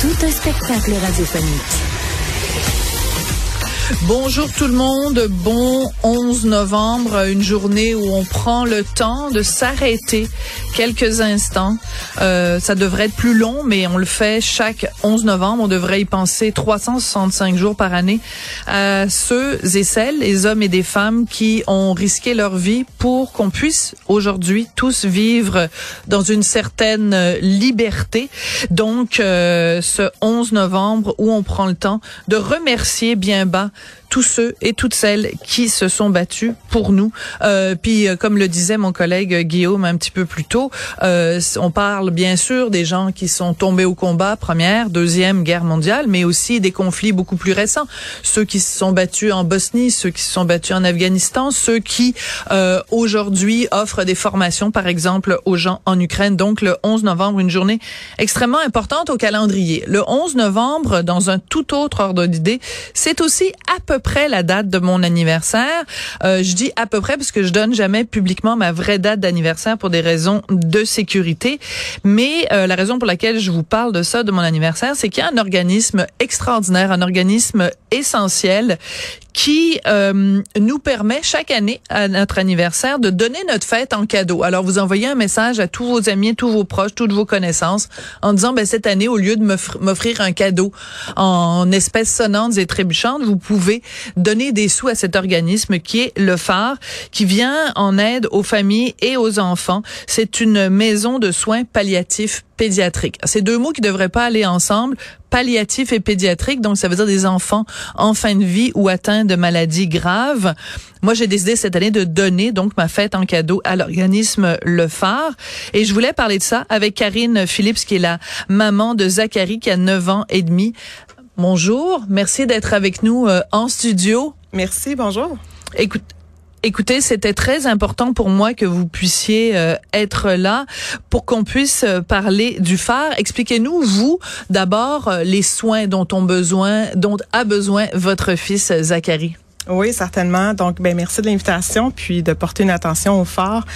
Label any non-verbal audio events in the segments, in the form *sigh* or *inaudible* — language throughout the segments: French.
Tout un spectacle radiophonique. Bonjour tout le monde, bon 11 novembre, une journée où on prend le temps de s'arrêter quelques instants. Euh, ça devrait être plus long, mais on le fait chaque 11 novembre. On devrait y penser 365 jours par année à ceux et celles, les hommes et des femmes qui ont risqué leur vie pour qu'on puisse aujourd'hui tous vivre dans une certaine liberté. Donc, euh, ce 11 novembre où on prend le temps de remercier bien bas tous ceux et toutes celles qui se sont battus pour nous. Euh, puis, euh, comme le disait mon collègue Guillaume un petit peu plus tôt, euh, on parle bien sûr des gens qui sont tombés au combat, première, deuxième guerre mondiale, mais aussi des conflits beaucoup plus récents. Ceux qui se sont battus en Bosnie, ceux qui se sont battus en Afghanistan, ceux qui euh, aujourd'hui offrent des formations, par exemple, aux gens en Ukraine. Donc, le 11 novembre, une journée extrêmement importante au calendrier. Le 11 novembre, dans un tout autre ordre d'idée, c'est aussi à peu près la date de mon anniversaire. Euh, je dis à peu près parce que je donne jamais publiquement ma vraie date d'anniversaire pour des raisons de sécurité. Mais euh, la raison pour laquelle je vous parle de ça, de mon anniversaire, c'est qu'il y a un organisme extraordinaire, un organisme essentiel qui euh, nous permet chaque année à notre anniversaire de donner notre fête en cadeau. Alors vous envoyez un message à tous vos amis, tous vos proches, toutes vos connaissances en disant ben cette année au lieu de m'offrir un cadeau en espèces sonnantes et trébuchantes, vous pouvez donner des sous à cet organisme qui est le phare qui vient en aide aux familles et aux enfants. C'est une maison de soins palliatifs pédiatriques. C'est deux mots qui devraient pas aller ensemble palliatif et pédiatrique, donc ça veut dire des enfants en fin de vie ou atteints de maladies graves. Moi, j'ai décidé cette année de donner donc ma fête en cadeau à l'organisme Le Phare. Et je voulais parler de ça avec Karine Phillips, qui est la maman de Zachary, qui a 9 ans et demi. Bonjour, merci d'être avec nous euh, en studio. Merci, bonjour. Écoute, Écoutez, c'était très important pour moi que vous puissiez euh, être là pour qu'on puisse euh, parler du phare. Expliquez-nous, vous, d'abord, euh, les soins dont ont besoin, dont a besoin votre fils Zachary. Oui, certainement. Donc, ben merci de l'invitation, puis de porter une attention au phare.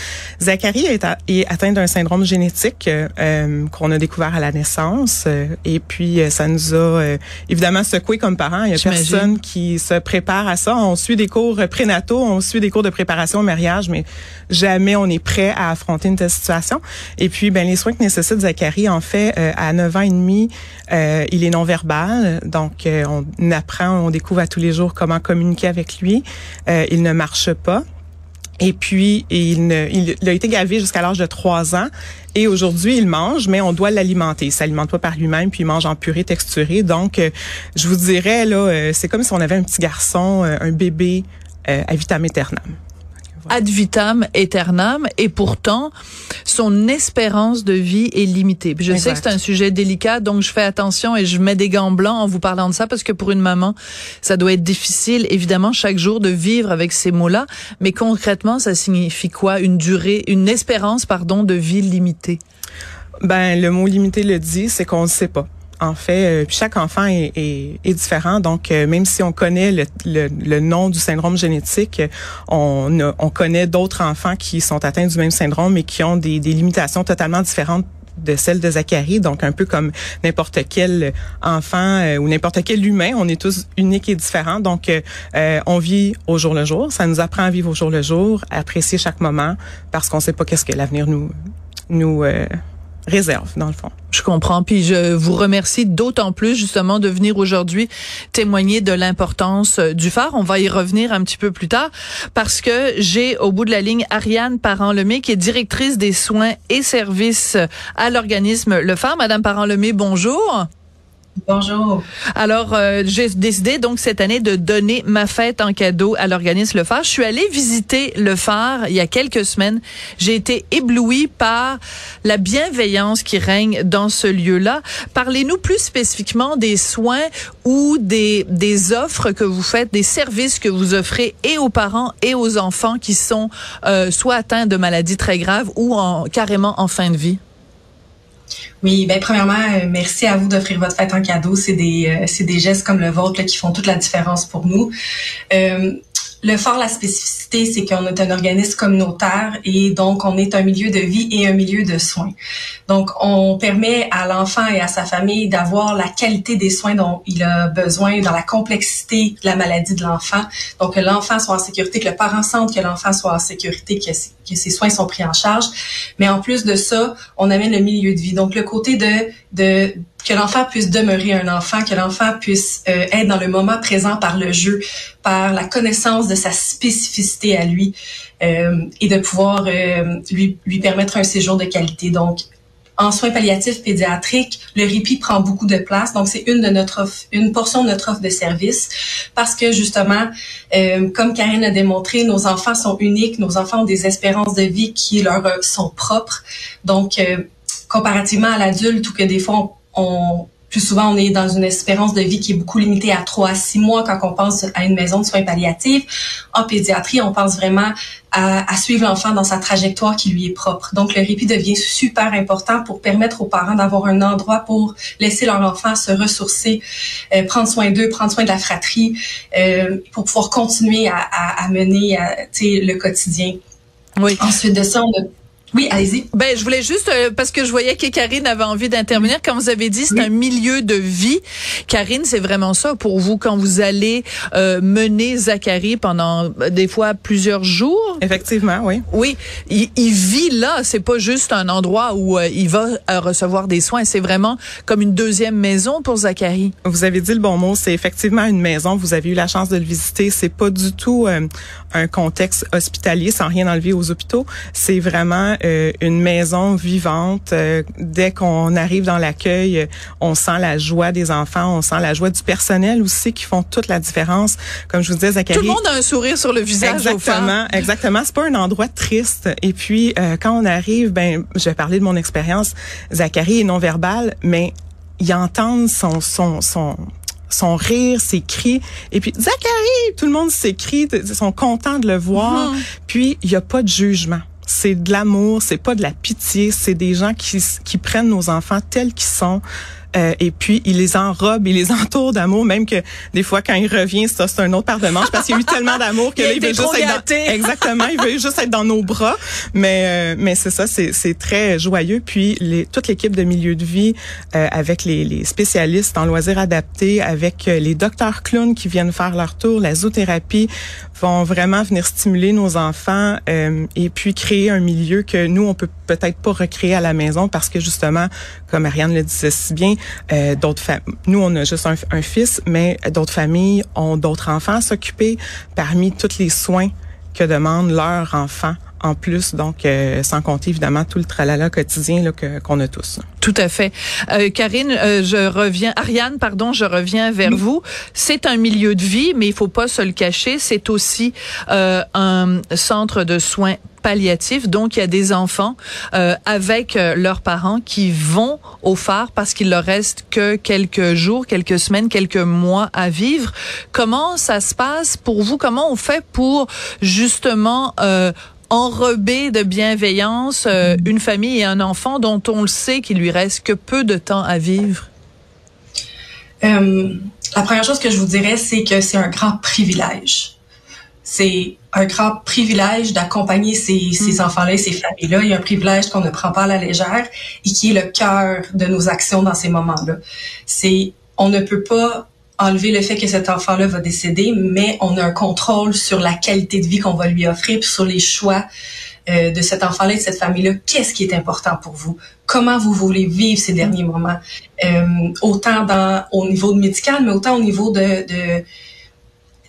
Zachary est, atteint d'un syndrome génétique euh, qu'on a découvert à la naissance, euh, et puis euh, ça nous a évidemment secoué comme parents. Il y a personne qui se prépare à ça. On suit des cours prénataux, on suit des cours de préparation au mariage, mais jamais on est prêt à affronter une telle situation. Et puis, ben les soins que nécessite Zachary, en fait, à 9 ans et demi, il est non verbal, donc on apprend, on découvre à tous les jours comment communiquer avec lui. Euh, il ne marche pas. Et puis, il, a été gavé jusqu'à l'âge de 3 ans. Et aujourd'hui, il mange, mais on doit l'alimenter. Il s'alimente pas par lui-même, puis il mange en purée texturée. Donc, euh, je vous dirais, là, euh, c'est comme si on avait un petit garçon, un bébé à vitam aeternam ad vitam aeternam et pourtant son espérance de vie est limitée. je sais que c'est un sujet délicat donc je fais attention et je mets des gants blancs en vous parlant de ça parce que pour une maman, ça doit être difficile évidemment chaque jour de vivre avec ces mots-là, mais concrètement ça signifie quoi? Une durée une espérance pardon de vie limitée? Ben le mot limité le dit, c'est qu'on ne sait pas en fait. Euh, chaque enfant est, est, différent. Donc, euh, même si on connaît le, le, nom du syndrome génétique, on, on connaît d'autres enfants qui sont atteints du même syndrome et qui ont des, des limitations totalement différentes de celles de Zachary, donc un peu comme n'importe quel enfant euh, ou n'importe quel humain, on est tous uniques et différents. Donc, euh, on vit au jour le jour. Ça nous apprend à vivre au jour le jour, à apprécier chaque moment, parce qu'on sait pas qu'est-ce que l'avenir nous nous réserve, dans le fond. Je comprends. Puis je vous remercie d'autant plus justement de venir aujourd'hui témoigner de l'importance euh, du phare. On va y revenir un petit peu plus tard parce que j'ai au bout de la ligne Ariane Parent-Lemay qui est directrice des soins et services à l'organisme Le Phare. Madame Parent-Lemay, bonjour. Bonjour. Alors, euh, j'ai décidé donc cette année de donner ma fête en cadeau à l'organisme Le Phare. Je suis allée visiter Le Phare il y a quelques semaines. J'ai été éblouie par la bienveillance qui règne dans ce lieu-là. Parlez-nous plus spécifiquement des soins ou des, des offres que vous faites, des services que vous offrez et aux parents et aux enfants qui sont euh, soit atteints de maladies très graves ou en, carrément en fin de vie. Oui, ben premièrement, euh, merci à vous d'offrir votre fête en cadeau. C'est des, euh, c'est des gestes comme le vôtre qui font toute la différence pour nous. Euh, le fort, la spécificité, c'est qu'on est un organisme communautaire et donc on est un milieu de vie et un milieu de soins. Donc, on permet à l'enfant et à sa famille d'avoir la qualité des soins dont il a besoin dans la complexité de la maladie de l'enfant. Donc, que l'enfant soit en sécurité, que le parent sente que l'enfant soit en sécurité, que, ses soins sont pris en charge. Mais en plus de ça, on amène le milieu de vie. Donc, le côté de, de que l'enfant puisse demeurer un enfant, que l'enfant puisse euh, être dans le moment présent par le jeu, par la connaissance de sa spécificité à lui euh, et de pouvoir euh, lui, lui permettre un séjour de qualité. Donc, en soins palliatifs pédiatriques, le répit prend beaucoup de place. Donc, c'est une de notre une portion de notre offre de service parce que justement, comme Karine a démontré, nos enfants sont uniques, nos enfants ont des espérances de vie qui leur sont propres. Donc, comparativement à l'adulte ou que des fois on, plus souvent, on est dans une espérance de vie qui est beaucoup limitée à 3 à 6 mois quand on pense à une maison de soins palliatifs. En pédiatrie, on pense vraiment à, suivre l'enfant dans sa trajectoire qui lui est propre. Donc, le répit devient super important pour permettre aux parents d'avoir un endroit pour laisser leur enfant se ressourcer, euh, prendre soin d'eux, prendre soin de la fratrie, euh, pour pouvoir continuer à, à, à mener le quotidien. Oui. Ensuite de ça, on a oui, allez-y. Ben, je voulais juste euh, parce que je voyais que Karine avait envie d'intervenir. Comme vous avez dit, c'est un milieu de vie. Karine, c'est vraiment ça pour vous quand vous allez euh, mener Zachary pendant euh, des fois plusieurs jours? Effectivement, oui. Oui, il, vit là. C'est pas juste un endroit où il va recevoir des soins. C'est vraiment comme une deuxième maison pour Zachary. Vous avez dit le bon mot. C'est effectivement une maison. Vous avez eu la chance de le visiter. C'est pas du tout un contexte hospitalier, sans rien enlever aux hôpitaux. C'est vraiment euh, une maison vivante. Euh, dès qu'on arrive dans l'accueil, on sent la joie des enfants, on sent la joie du personnel aussi qui font toute la différence. Comme je vous disais, Zachary. Tout le monde a un sourire sur le visage. Exactement, exactement. C'est pas un endroit triste. Et puis euh, quand on arrive, ben, je vais parler de mon expérience. Zachary est non verbal, mais il entend son son son son rire, ses cris. Et puis, Zachary, tout le monde s'écrie, ils sont contents de le voir. Mm-hmm. Puis, il n'y a pas de jugement c'est de l'amour, c'est pas de la pitié, c'est des gens qui, qui prennent nos enfants tels qu'ils sont. Euh, et puis, il les enrobe, il les *laughs* entoure d'amour, même que des fois, quand il revient, ça, c'est un autre part de manche parce qu'il y a eu tellement d'amour que là, il veut juste être dans, exactement, il veut juste être dans nos bras. Mais, euh, mais c'est ça, c'est, c'est très joyeux. Puis, les, toute l'équipe de milieu de vie, euh, avec les, les, spécialistes en loisirs adaptés, avec les docteurs clowns qui viennent faire leur tour, la zoothérapie, vont vraiment venir stimuler nos enfants et puis créer un milieu que nous, on peut peut-être pas recréer à la maison parce que justement, comme Ariane le disait si bien, euh, d'autres nous on a juste un, fils, mais d'autres familles ont d'autres enfants à s'occuper parmi tous les soins que demandent leurs enfants en plus, donc euh, sans compter évidemment tout le tralala quotidien là, qu'on a tous. Tout à fait. Euh, Karine, euh, je reviens, Ariane, pardon, je reviens vers vous. C'est un milieu de vie, mais il faut pas se le cacher. C'est aussi un centre de soins palliatifs. Donc, il y a des enfants avec leurs parents qui vont au phare parce qu'il leur reste que quelques jours, quelques semaines, quelques mois à vivre. Comment ça se passe pour vous? Comment on fait pour justement enrobé de bienveillance euh, une famille et un enfant dont on le sait qu'il lui reste que peu de temps à vivre? Euh, la première chose que je vous dirais, c'est que c'est un grand privilège. C'est un grand privilège d'accompagner ces, ces mm. enfants-là et ces familles-là. Il y a un privilège qu'on ne prend pas à la légère et qui est le cœur de nos actions dans ces moments-là. C'est, on ne peut pas enlever le fait que cet enfant-là va décéder, mais on a un contrôle sur la qualité de vie qu'on va lui offrir, puis sur les choix euh, de cet enfant-là et de cette famille-là. Qu'est-ce qui est important pour vous? Comment vous voulez vivre ces derniers moments? Euh, Autant au niveau médical, mais autant au niveau de, de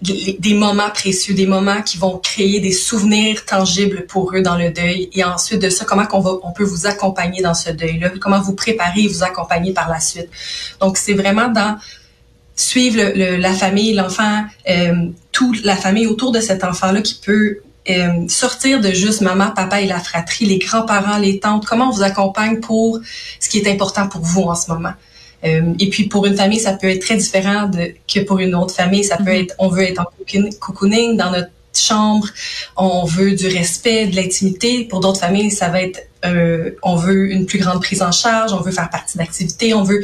des moments précieux, des moments qui vont créer des souvenirs tangibles pour eux dans le deuil. Et ensuite de ça, comment qu'on va, on peut vous accompagner dans ce deuil-là, comment vous préparer et vous accompagner par la suite? Donc, c'est vraiment dans suivre le, la famille, l'enfant, euh, toute la famille autour de cet enfant-là qui peut euh, sortir de juste maman, papa et la fratrie, les grands-parents, les tantes, comment on vous accompagne pour ce qui est important pour vous en ce moment? Euh, et puis pour une famille, ça peut être très différent de, que pour une autre famille. Ça peut mm-hmm. être, on veut être en cocooning dans notre chambre, on veut du respect, de l'intimité. Pour d'autres familles, ça va être, euh, on veut une plus grande prise en charge, on veut faire partie d'activités, on veut,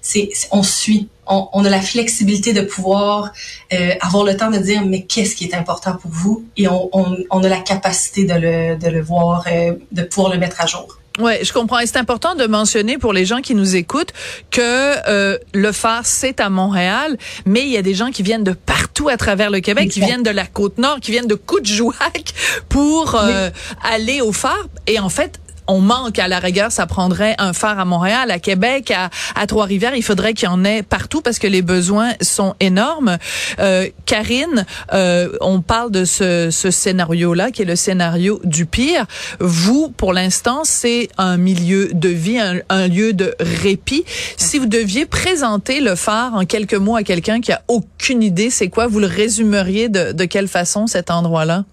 c'est, on suit, on, on, a la flexibilité de pouvoir euh, avoir le temps de dire mais qu'est-ce qui est important pour vous? Et on, on, on a la capacité de le, de le voir, euh, de pouvoir le mettre à jour. Ouais, je comprends. Et c'est important de mentionner pour les gens qui nous écoutent que euh, le phare c'est à Montréal, mais il y a des gens qui viennent de partout à travers le Québec, qui viennent de la côte nord, qui viennent de Coutjouac pour euh, aller au phare. Et en fait, on manque à la rigueur, ça prendrait un phare à Montréal, à Québec, à, Trois-Rivières. Il faudrait qu'il y en ait partout parce que les besoins sont énormes. Euh, Karine, euh, on parle de ce, scénario-là qui est le scénario du pire. Vous, pour l'instant, c'est un milieu de vie, un, lieu de répit. Si vous deviez présenter le phare en quelques mots à quelqu'un qui a aucune idée, c'est quoi? Vous le résumeriez de, de quelle façon cet endroit-là?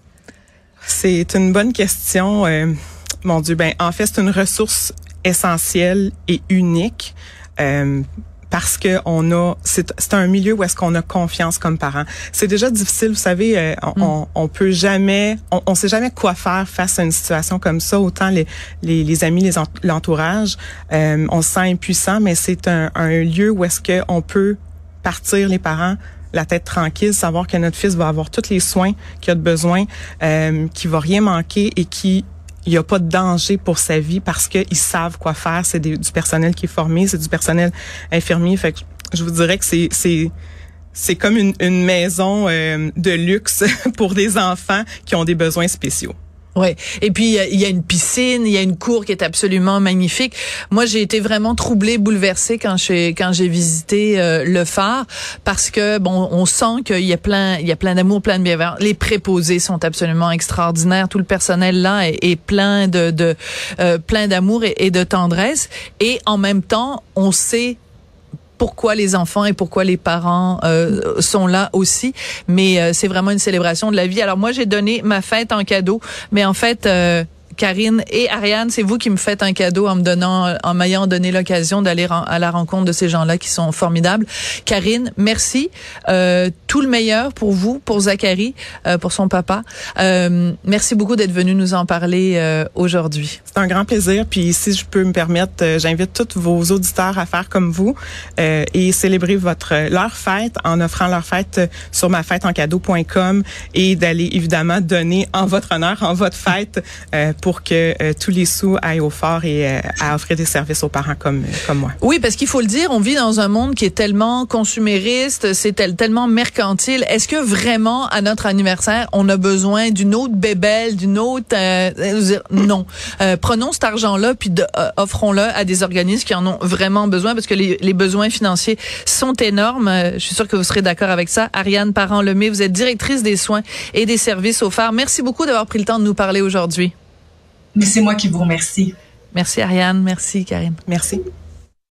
C'est une bonne question. Euh, mon Dieu, ben en fait, c'est une ressource essentielle et unique. Euh, parce que on a c'est un milieu où est-ce qu'on a confiance comme parents. C'est déjà difficile, vous savez, euh, on, mm. on, peut jamais, on, on sait jamais quoi faire face à une situation comme ça. Autant les les, les amis, les l'entourage, euh, on se sent impuissant, mais c'est un, un lieu où est-ce que on peut partir les parents la tête tranquille, savoir que notre fils va avoir tous les soins qu'il a de besoin, euh, qu'il va rien manquer et qui il n'y a pas de danger pour sa vie parce qu'ils savent quoi faire. C'est du personnel qui est formé, c'est du personnel infirmier. Fait que je vous dirais que c'est c'est c'est comme une, une maison euh, de luxe *laughs* pour des enfants qui ont des besoins spéciaux. Ouais. Et puis il y, a une piscine, il y a une cour qui est absolument magnifique. Moi, j'ai été vraiment troublée, bouleversée quand j'ai quand j'ai visité euh, le phare parce que bon, on sent qu'il y a plein il y a plein d'amour, plein de bienveillance. Les préposés sont absolument extraordinaires. Tout le personnel là est, plein de, de euh, plein d'amour et de tendresse. Et en même temps, on sait pourquoi les enfants et pourquoi les parents euh, sont là aussi. Mais euh, c'est vraiment une célébration de la vie. Alors moi, j'ai donné ma fête en cadeau, mais en fait, euh, Karine et Ariane, c'est vous qui me faites un cadeau en me donnant, en m'ayant donné l'occasion d'aller à la rencontre de ces gens-là qui sont formidables. Karine, merci. Euh, tout le meilleur pour vous, pour Zachary, euh, pour son papa. Euh, merci beaucoup d'être venu nous en parler euh, aujourd'hui. C'est un grand plaisir. Puis si je peux me permettre, euh, j'invite tous vos auditeurs à faire comme vous euh, et célébrer votre leur fête en offrant leur fête sur ma fête en cadeau.com et d'aller évidemment donner en votre honneur, en votre fête pour pour que euh, tous les sous aillent au fort et euh, à offrir des services aux parents comme comme moi. Oui, parce qu'il faut le dire, on vit dans un monde qui est tellement consumériste, c'est tellement mercantile. Est-ce que vraiment à notre anniversaire, on a besoin d'une autre bébelle, d'une autre euh, non. prenons cet argent-là puis offrons-le à des organismes qui en ont vraiment besoin parce que les, les besoins financiers sont énormes. je suis sûre que vous serez d'accord avec ça. Ariane Parent-Lemay, vous êtes directrice des soins et des services au phare. Merci beaucoup d'avoir pris le temps de nous parler aujourd'hui. Mais c'est moi qui vous remercie. Merci Ariane, merci Karine. Merci.